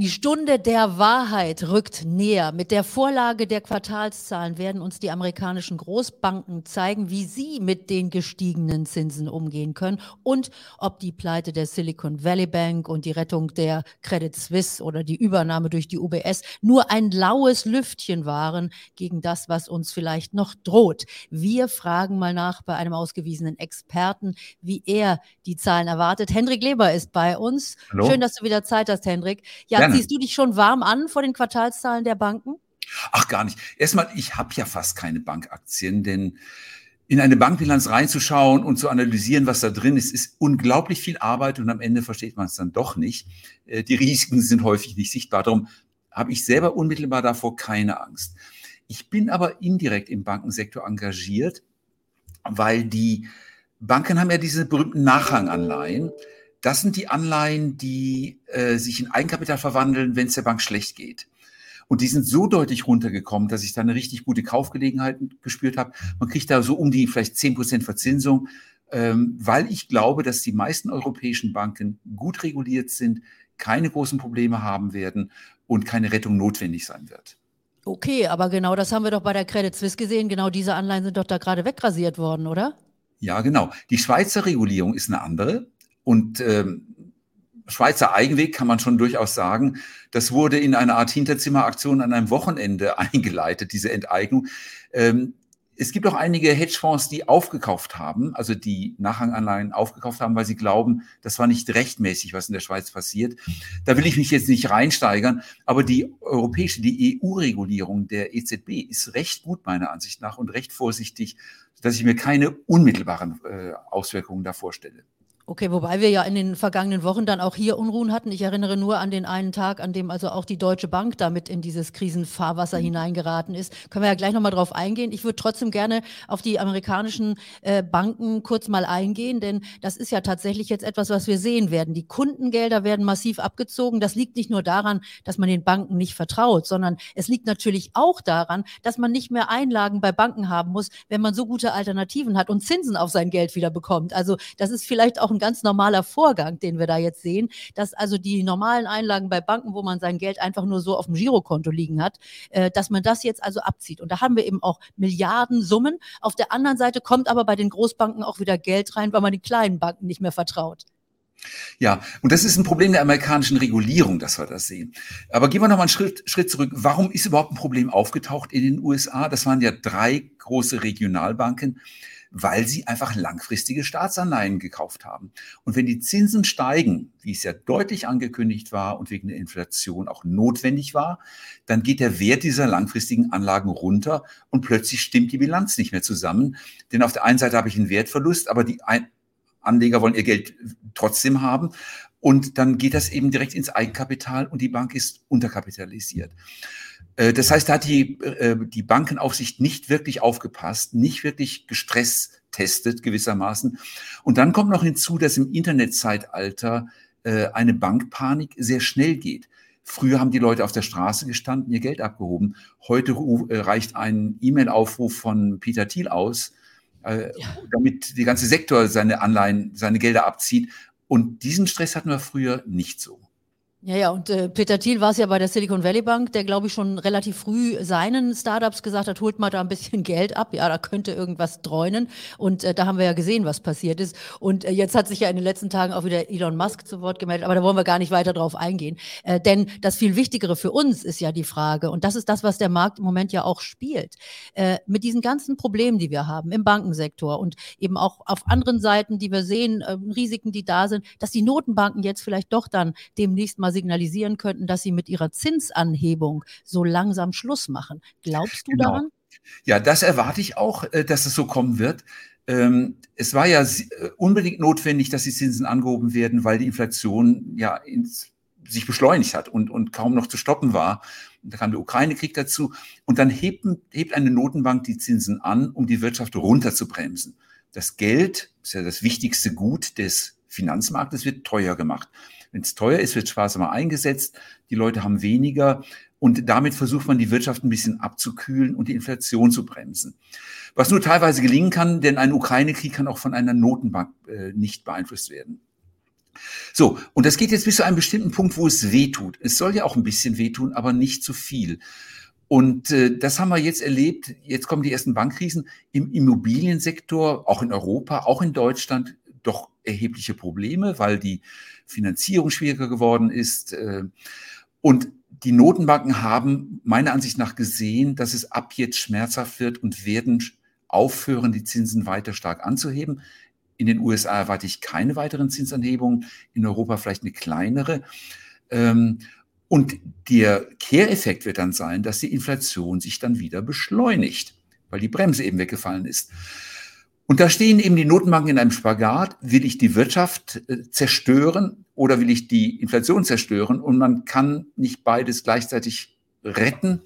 Die Stunde der Wahrheit rückt näher. Mit der Vorlage der Quartalszahlen werden uns die amerikanischen Großbanken zeigen, wie sie mit den gestiegenen Zinsen umgehen können und ob die Pleite der Silicon Valley Bank und die Rettung der Credit Suisse oder die Übernahme durch die UBS nur ein laues Lüftchen waren gegen das, was uns vielleicht noch droht. Wir fragen mal nach bei einem ausgewiesenen Experten, wie er die Zahlen erwartet. Hendrik Leber ist bei uns. Hallo. Schön, dass du wieder Zeit hast, Hendrik. Ja, Gerne. ziehst du dich schon warm an vor den Quartalszahlen der Banken? Ach, gar nicht. Erstmal, ich habe ja fast keine Bankaktien, denn in eine Bankbilanz reinzuschauen und zu analysieren, was da drin ist, ist unglaublich viel Arbeit und am Ende versteht man es dann doch nicht. Äh, die Risiken sind häufig nicht sichtbar. Darum habe ich selber unmittelbar davor keine Angst. Ich bin aber indirekt im Bankensektor engagiert, weil die Banken haben ja diese berühmten Nachranganleihen. Das sind die Anleihen, die äh, sich in Eigenkapital verwandeln, wenn es der Bank schlecht geht. Und die sind so deutlich runtergekommen, dass ich da eine richtig gute Kaufgelegenheit gespürt habe. Man kriegt da so um die vielleicht zehn Prozent Verzinsung, ähm, weil ich glaube, dass die meisten europäischen Banken gut reguliert sind, keine großen Probleme haben werden und keine Rettung notwendig sein wird. Okay, aber genau das haben wir doch bei der Credit Suisse gesehen. Genau diese Anleihen sind doch da gerade wegrasiert worden, oder? Ja, genau. Die Schweizer Regulierung ist eine andere. Und ähm, Schweizer Eigenweg kann man schon durchaus sagen, das wurde in einer Art Hinterzimmeraktion an einem Wochenende eingeleitet, diese Enteignung. Ähm, es gibt auch einige Hedgefonds, die aufgekauft haben, also die Nachranganleihen aufgekauft haben, weil sie glauben, das war nicht rechtmäßig, was in der Schweiz passiert. Da will ich mich jetzt nicht reinsteigern, aber die europäische, die EU-Regulierung der EZB ist recht gut meiner Ansicht nach und recht vorsichtig, dass ich mir keine unmittelbaren äh, Auswirkungen da vorstelle. Okay, wobei wir ja in den vergangenen Wochen dann auch hier Unruhen hatten. Ich erinnere nur an den einen Tag, an dem also auch die Deutsche Bank damit in dieses Krisenfahrwasser mhm. hineingeraten ist. Können wir ja gleich nochmal drauf eingehen. Ich würde trotzdem gerne auf die amerikanischen äh, Banken kurz mal eingehen, denn das ist ja tatsächlich jetzt etwas, was wir sehen werden. Die Kundengelder werden massiv abgezogen. Das liegt nicht nur daran, dass man den Banken nicht vertraut, sondern es liegt natürlich auch daran, dass man nicht mehr Einlagen bei Banken haben muss, wenn man so gute Alternativen hat und Zinsen auf sein Geld wieder bekommt. Also das ist vielleicht auch ein ganz normaler Vorgang, den wir da jetzt sehen, dass also die normalen Einlagen bei Banken, wo man sein Geld einfach nur so auf dem Girokonto liegen hat, äh, dass man das jetzt also abzieht. Und da haben wir eben auch Milliardensummen. Auf der anderen Seite kommt aber bei den Großbanken auch wieder Geld rein, weil man den kleinen Banken nicht mehr vertraut. Ja, und das ist ein Problem der amerikanischen Regulierung, dass wir das sehen. Aber gehen wir noch mal einen Schritt, Schritt zurück. Warum ist überhaupt ein Problem aufgetaucht in den USA? Das waren ja drei große Regionalbanken, weil sie einfach langfristige Staatsanleihen gekauft haben. Und wenn die Zinsen steigen, wie es ja deutlich angekündigt war und wegen der Inflation auch notwendig war, dann geht der Wert dieser langfristigen Anlagen runter und plötzlich stimmt die Bilanz nicht mehr zusammen. Denn auf der einen Seite habe ich einen Wertverlust, aber die Anleger wollen ihr Geld trotzdem haben. Und dann geht das eben direkt ins Eigenkapital und die Bank ist unterkapitalisiert. Äh, das heißt, da hat die, äh, die Bankenaufsicht nicht wirklich aufgepasst, nicht wirklich gestresst testet gewissermaßen. Und dann kommt noch hinzu, dass im Internetzeitalter äh, eine Bankpanik sehr schnell geht. Früher haben die Leute auf der Straße gestanden, ihr Geld abgehoben. Heute reicht ein E-Mail-Aufruf von Peter Thiel aus, ja. damit der ganze Sektor seine Anleihen, seine Gelder abzieht. Und diesen Stress hatten wir früher nicht so. Ja, ja, und äh, Peter Thiel war es ja bei der Silicon Valley Bank, der, glaube ich, schon relativ früh seinen Startups gesagt hat, holt mal da ein bisschen Geld ab, ja, da könnte irgendwas dreunen. Und äh, da haben wir ja gesehen, was passiert ist. Und äh, jetzt hat sich ja in den letzten Tagen auch wieder Elon Musk zu Wort gemeldet, aber da wollen wir gar nicht weiter drauf eingehen. Äh, denn das viel Wichtigere für uns ist ja die Frage, und das ist das, was der Markt im Moment ja auch spielt, äh, mit diesen ganzen Problemen, die wir haben im Bankensektor und eben auch auf anderen Seiten, die wir sehen, äh, Risiken, die da sind, dass die Notenbanken jetzt vielleicht doch dann demnächst mal signalisieren könnten, dass sie mit ihrer Zinsanhebung so langsam Schluss machen. Glaubst du genau. daran? Ja, das erwarte ich auch, äh, dass es so kommen wird. Ähm, es war ja äh, unbedingt notwendig, dass die Zinsen angehoben werden, weil die Inflation ja ins, sich beschleunigt hat und, und kaum noch zu stoppen war. Da kam der Ukraine-Krieg dazu. Und dann hebt, hebt eine Notenbank die Zinsen an, um die Wirtschaft runterzubremsen. Das Geld ist ja das wichtigste Gut des Finanzmarktes, wird teuer gemacht. Wenn es teuer ist, wird sparsamer eingesetzt, die Leute haben weniger und damit versucht man die Wirtschaft ein bisschen abzukühlen und die Inflation zu bremsen. Was nur teilweise gelingen kann, denn ein Ukraine-Krieg kann auch von einer Notenbank äh, nicht beeinflusst werden. So, und das geht jetzt bis zu einem bestimmten Punkt, wo es weh tut. Es soll ja auch ein bisschen wehtun, aber nicht zu viel. Und äh, das haben wir jetzt erlebt. Jetzt kommen die ersten Bankkrisen im Immobiliensektor, auch in Europa, auch in Deutschland, doch erhebliche Probleme, weil die Finanzierung schwieriger geworden ist. Äh, und die Notenbanken haben meiner Ansicht nach gesehen, dass es ab jetzt schmerzhaft wird und werden aufhören, die Zinsen weiter stark anzuheben. In den USA erwarte ich keine weiteren Zinsanhebungen, in Europa vielleicht eine kleinere. Ähm, und der Kehreffekt wird dann sein, dass die Inflation sich dann wieder beschleunigt, weil die Bremse eben weggefallen ist. Und da stehen eben die Notenbanken in einem Spagat. Will ich die Wirtschaft äh, zerstören oder will ich die Inflation zerstören? Und man kann nicht beides gleichzeitig retten.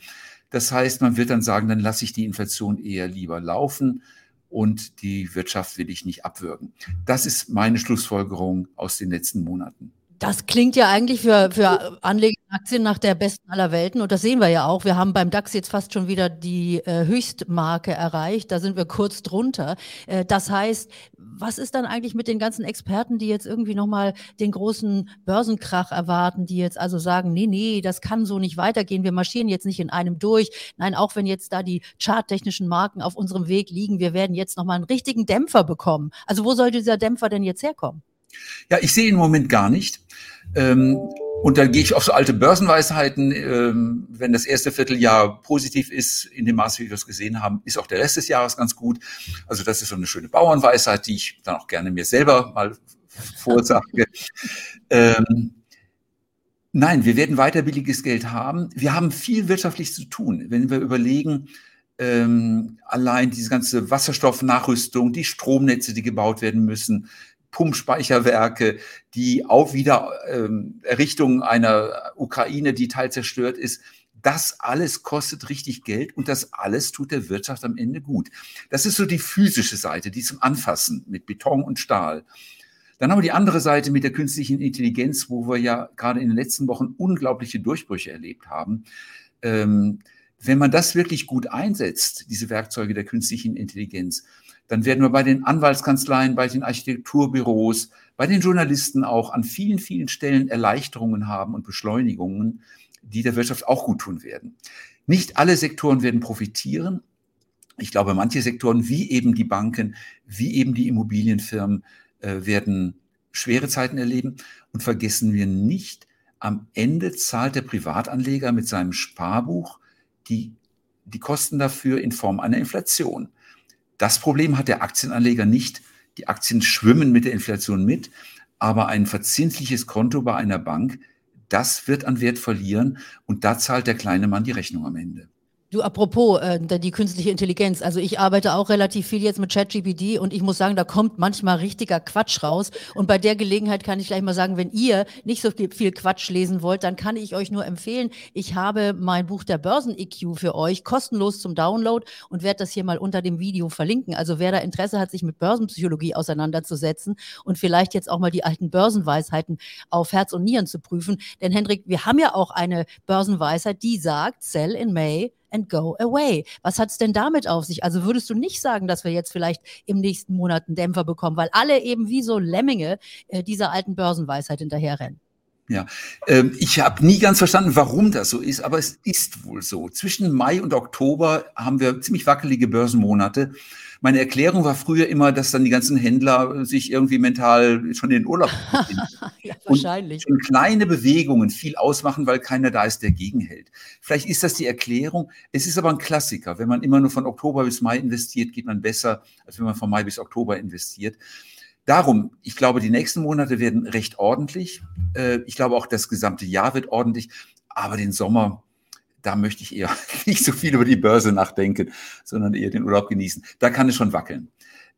Das heißt, man wird dann sagen, dann lasse ich die Inflation eher lieber laufen und die Wirtschaft will ich nicht abwürgen. Das ist meine Schlussfolgerung aus den letzten Monaten. Das klingt ja eigentlich für, für Anleger Aktien nach der besten aller Welten und das sehen wir ja auch. Wir haben beim DAX jetzt fast schon wieder die äh, Höchstmarke erreicht. Da sind wir kurz drunter. Äh, das heißt, was ist dann eigentlich mit den ganzen Experten, die jetzt irgendwie nochmal den großen Börsenkrach erwarten, die jetzt also sagen, nee, nee, das kann so nicht weitergehen. Wir marschieren jetzt nicht in einem durch. Nein, auch wenn jetzt da die charttechnischen Marken auf unserem Weg liegen, wir werden jetzt nochmal einen richtigen Dämpfer bekommen. Also wo soll dieser Dämpfer denn jetzt herkommen? Ja, ich sehe ihn im Moment gar nicht. Ähm, und dann gehe ich auf so alte Börsenweisheiten. Ähm, wenn das erste Vierteljahr positiv ist, in dem Maße, wie wir es gesehen haben, ist auch der Rest des Jahres ganz gut. Also das ist so eine schöne Bauernweisheit, die ich dann auch gerne mir selber mal vorsage. ähm, nein, wir werden weiter billiges Geld haben. Wir haben viel wirtschaftlich zu tun. Wenn wir überlegen, ähm, allein diese ganze Wasserstoffnachrüstung, die Stromnetze, die gebaut werden müssen, Pumpspeicherwerke, die auch wieder ähm, einer Ukraine, die teil zerstört ist. Das alles kostet richtig Geld und das alles tut der Wirtschaft am Ende gut. Das ist so die physische Seite, die zum Anfassen mit Beton und Stahl. Dann haben wir die andere Seite mit der künstlichen Intelligenz, wo wir ja gerade in den letzten Wochen unglaubliche Durchbrüche erlebt haben. Ähm, wenn man das wirklich gut einsetzt, diese Werkzeuge der künstlichen Intelligenz, dann werden wir bei den Anwaltskanzleien, bei den Architekturbüros, bei den Journalisten auch an vielen, vielen Stellen Erleichterungen haben und Beschleunigungen, die der Wirtschaft auch gut tun werden. Nicht alle Sektoren werden profitieren. Ich glaube, manche Sektoren, wie eben die Banken, wie eben die Immobilienfirmen, äh, werden schwere Zeiten erleben. Und vergessen wir nicht, am Ende zahlt der Privatanleger mit seinem Sparbuch die, die Kosten dafür in Form einer Inflation. Das Problem hat der Aktienanleger nicht. Die Aktien schwimmen mit der Inflation mit, aber ein verzinsliches Konto bei einer Bank, das wird an Wert verlieren und da zahlt der kleine Mann die Rechnung am Ende. Du, apropos äh, die künstliche Intelligenz. Also ich arbeite auch relativ viel jetzt mit ChatGPT und ich muss sagen, da kommt manchmal richtiger Quatsch raus. Und bei der Gelegenheit kann ich gleich mal sagen, wenn ihr nicht so viel Quatsch lesen wollt, dann kann ich euch nur empfehlen, ich habe mein Buch der Börsen-EQ für euch kostenlos zum Download und werde das hier mal unter dem Video verlinken. Also wer da Interesse hat, sich mit Börsenpsychologie auseinanderzusetzen und vielleicht jetzt auch mal die alten Börsenweisheiten auf Herz und Nieren zu prüfen. Denn Hendrik, wir haben ja auch eine Börsenweisheit, die sagt, sell in May and go away. Was hat es denn damit auf sich? Also würdest du nicht sagen, dass wir jetzt vielleicht im nächsten Monat einen Dämpfer bekommen, weil alle eben wie so Lemminge äh, dieser alten Börsenweisheit hinterherrennen? Ja, ähm, ich habe nie ganz verstanden, warum das so ist, aber es ist wohl so. Zwischen Mai und Oktober haben wir ziemlich wackelige Börsenmonate. Meine Erklärung war früher immer, dass dann die ganzen Händler sich irgendwie mental schon in den Urlaub ja, wahrscheinlich. Und kleine Bewegungen viel ausmachen, weil keiner da ist, der gegenhält. Vielleicht ist das die Erklärung. Es ist aber ein Klassiker. Wenn man immer nur von Oktober bis Mai investiert, geht man besser, als wenn man von Mai bis Oktober investiert. Darum, ich glaube, die nächsten Monate werden recht ordentlich. Äh, ich glaube auch, das gesamte Jahr wird ordentlich. Aber den Sommer, da möchte ich eher nicht so viel über die Börse nachdenken, sondern eher den Urlaub genießen. Da kann es schon wackeln.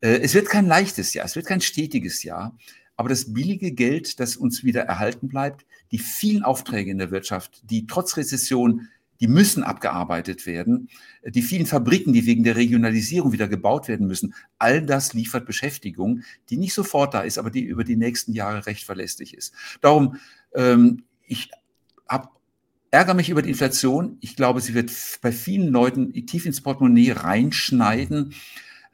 Äh, es wird kein leichtes Jahr, es wird kein stetiges Jahr, aber das billige Geld, das uns wieder erhalten bleibt, die vielen Aufträge in der Wirtschaft, die trotz Rezession, die müssen abgearbeitet werden, die vielen Fabriken, die wegen der Regionalisierung wieder gebaut werden müssen, all das liefert Beschäftigung, die nicht sofort da ist, aber die über die nächsten Jahre recht verlässlich ist. Darum, ähm, ich habe ärgere mich über die Inflation. Ich glaube, sie wird bei vielen Leuten tief ins Portemonnaie reinschneiden,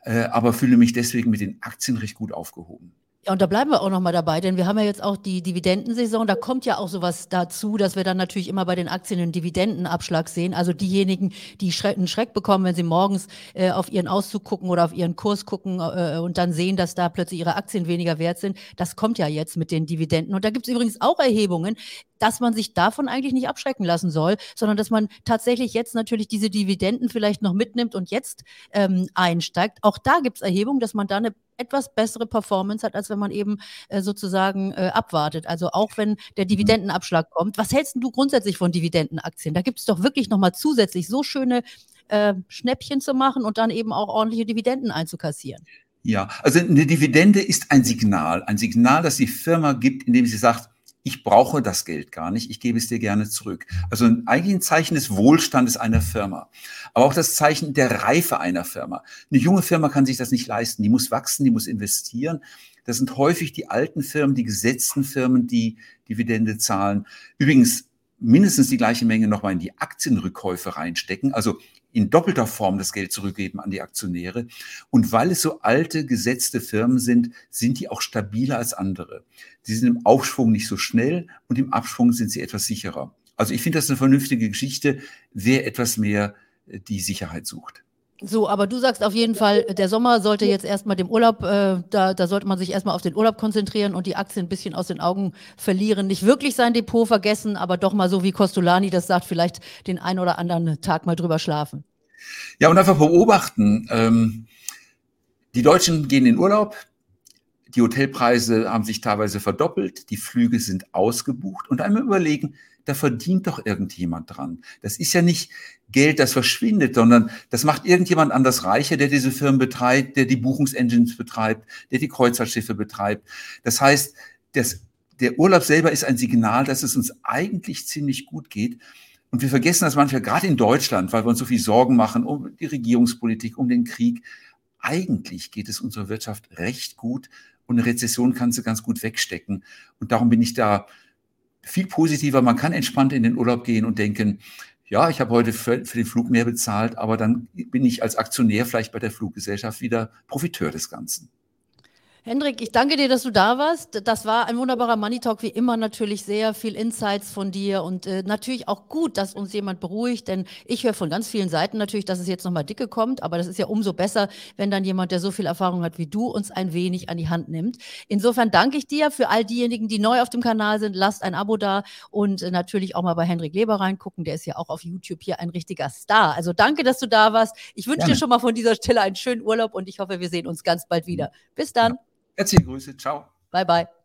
äh, aber fühle mich deswegen mit den Aktien recht gut aufgehoben. Ja, und da bleiben wir auch noch mal dabei, denn wir haben ja jetzt auch die Dividendensaison. Da kommt ja auch sowas dazu, dass wir dann natürlich immer bei den Aktien einen Dividendenabschlag sehen. Also diejenigen, die Schreck, einen Schreck bekommen, wenn sie morgens äh, auf ihren Auszug gucken oder auf ihren Kurs gucken äh, und dann sehen, dass da plötzlich ihre Aktien weniger wert sind. Das kommt ja jetzt mit den Dividenden. Und da gibt es übrigens auch Erhebungen, dass man sich davon eigentlich nicht abschrecken lassen soll, sondern dass man tatsächlich jetzt natürlich diese Dividenden vielleicht noch mitnimmt und jetzt ähm, einsteigt. Auch da gibt es Erhebungen, dass man da eine etwas bessere Performance hat, als wenn man eben äh, sozusagen äh, abwartet. Also auch wenn der mhm. Dividendenabschlag kommt. Was hältst du grundsätzlich von Dividendenaktien? Da gibt es doch wirklich nochmal zusätzlich so schöne äh, Schnäppchen zu machen und dann eben auch ordentliche Dividenden einzukassieren. Ja, also eine Dividende ist ein Signal, ein Signal, das die Firma gibt, indem sie sagt, ich brauche das Geld gar nicht, ich gebe es dir gerne zurück. Also eigentlich ein Zeichen des Wohlstandes einer Firma, aber auch das Zeichen der Reife einer Firma. Eine junge Firma kann sich das nicht leisten, die muss wachsen, die muss investieren. Das sind häufig die alten Firmen, die gesetzten Firmen, die Dividende zahlen. Übrigens mindestens die gleiche Menge nochmal in die Aktienrückkäufe reinstecken. Also in doppelter Form das Geld zurückgeben an die Aktionäre. Und weil es so alte, gesetzte Firmen sind, sind die auch stabiler als andere. Sie sind im Aufschwung nicht so schnell und im Abschwung sind sie etwas sicherer. Also ich finde das eine vernünftige Geschichte, wer etwas mehr äh, die Sicherheit sucht. So, aber du sagst auf jeden Fall, der Sommer sollte jetzt erstmal dem Urlaub, äh, da, da sollte man sich erstmal auf den Urlaub konzentrieren und die Aktien ein bisschen aus den Augen verlieren. Nicht wirklich sein Depot vergessen, aber doch mal so wie Costolani das sagt, vielleicht den einen oder anderen Tag mal drüber schlafen. Ja, und einfach beobachten. Ähm, die Deutschen gehen in Urlaub, die Hotelpreise haben sich teilweise verdoppelt, die Flüge sind ausgebucht und einmal überlegen, da verdient doch irgendjemand dran. Das ist ja nicht Geld, das verschwindet, sondern das macht irgendjemand anders reicher, der diese Firmen betreibt, der die Buchungsengines betreibt, der die Kreuzfahrtschiffe betreibt. Das heißt, das, der Urlaub selber ist ein Signal, dass es uns eigentlich ziemlich gut geht. Und wir vergessen das manchmal, gerade in Deutschland, weil wir uns so viel Sorgen machen um die Regierungspolitik, um den Krieg. Eigentlich geht es unserer Wirtschaft recht gut und eine Rezession kann sie ganz gut wegstecken. Und darum bin ich da viel positiver. Man kann entspannt in den Urlaub gehen und denken, ja, ich habe heute für, für, den Flug mehr bezahlt, aber dann bin ich als Aktionär vielleicht bei der Fluggesellschaft wieder Profiteur des Ganzen. Hendrik, ich danke dir, dass du da warst. Das war ein wunderbarer Money Talk, wie immer natürlich sehr viel Insights von dir und äh, natürlich auch gut, dass uns jemand beruhigt, denn ich höre von ganz vielen Seiten natürlich, dass es jetzt nochmal dicke kommt, aber das ist ja umso besser, wenn dann jemand, der so viel Erfahrung hat wie du, uns ein wenig an die Hand nimmt. Insofern danke ich dir für all diejenigen, die neu auf dem Kanal sind. Lasst ein Abo da und äh, natürlich auch mal bei Hendrik Leber reingucken. Der ist ja auch auf YouTube hier ein richtiger Star. Also danke, dass du da warst. Ich wünsche dir schon mal von dieser Stelle einen schönen Urlaub und ich hoffe, wir sehen uns ganz bald wieder. Bis dann. Herzliche Grüße. Ciao. Bye, bye.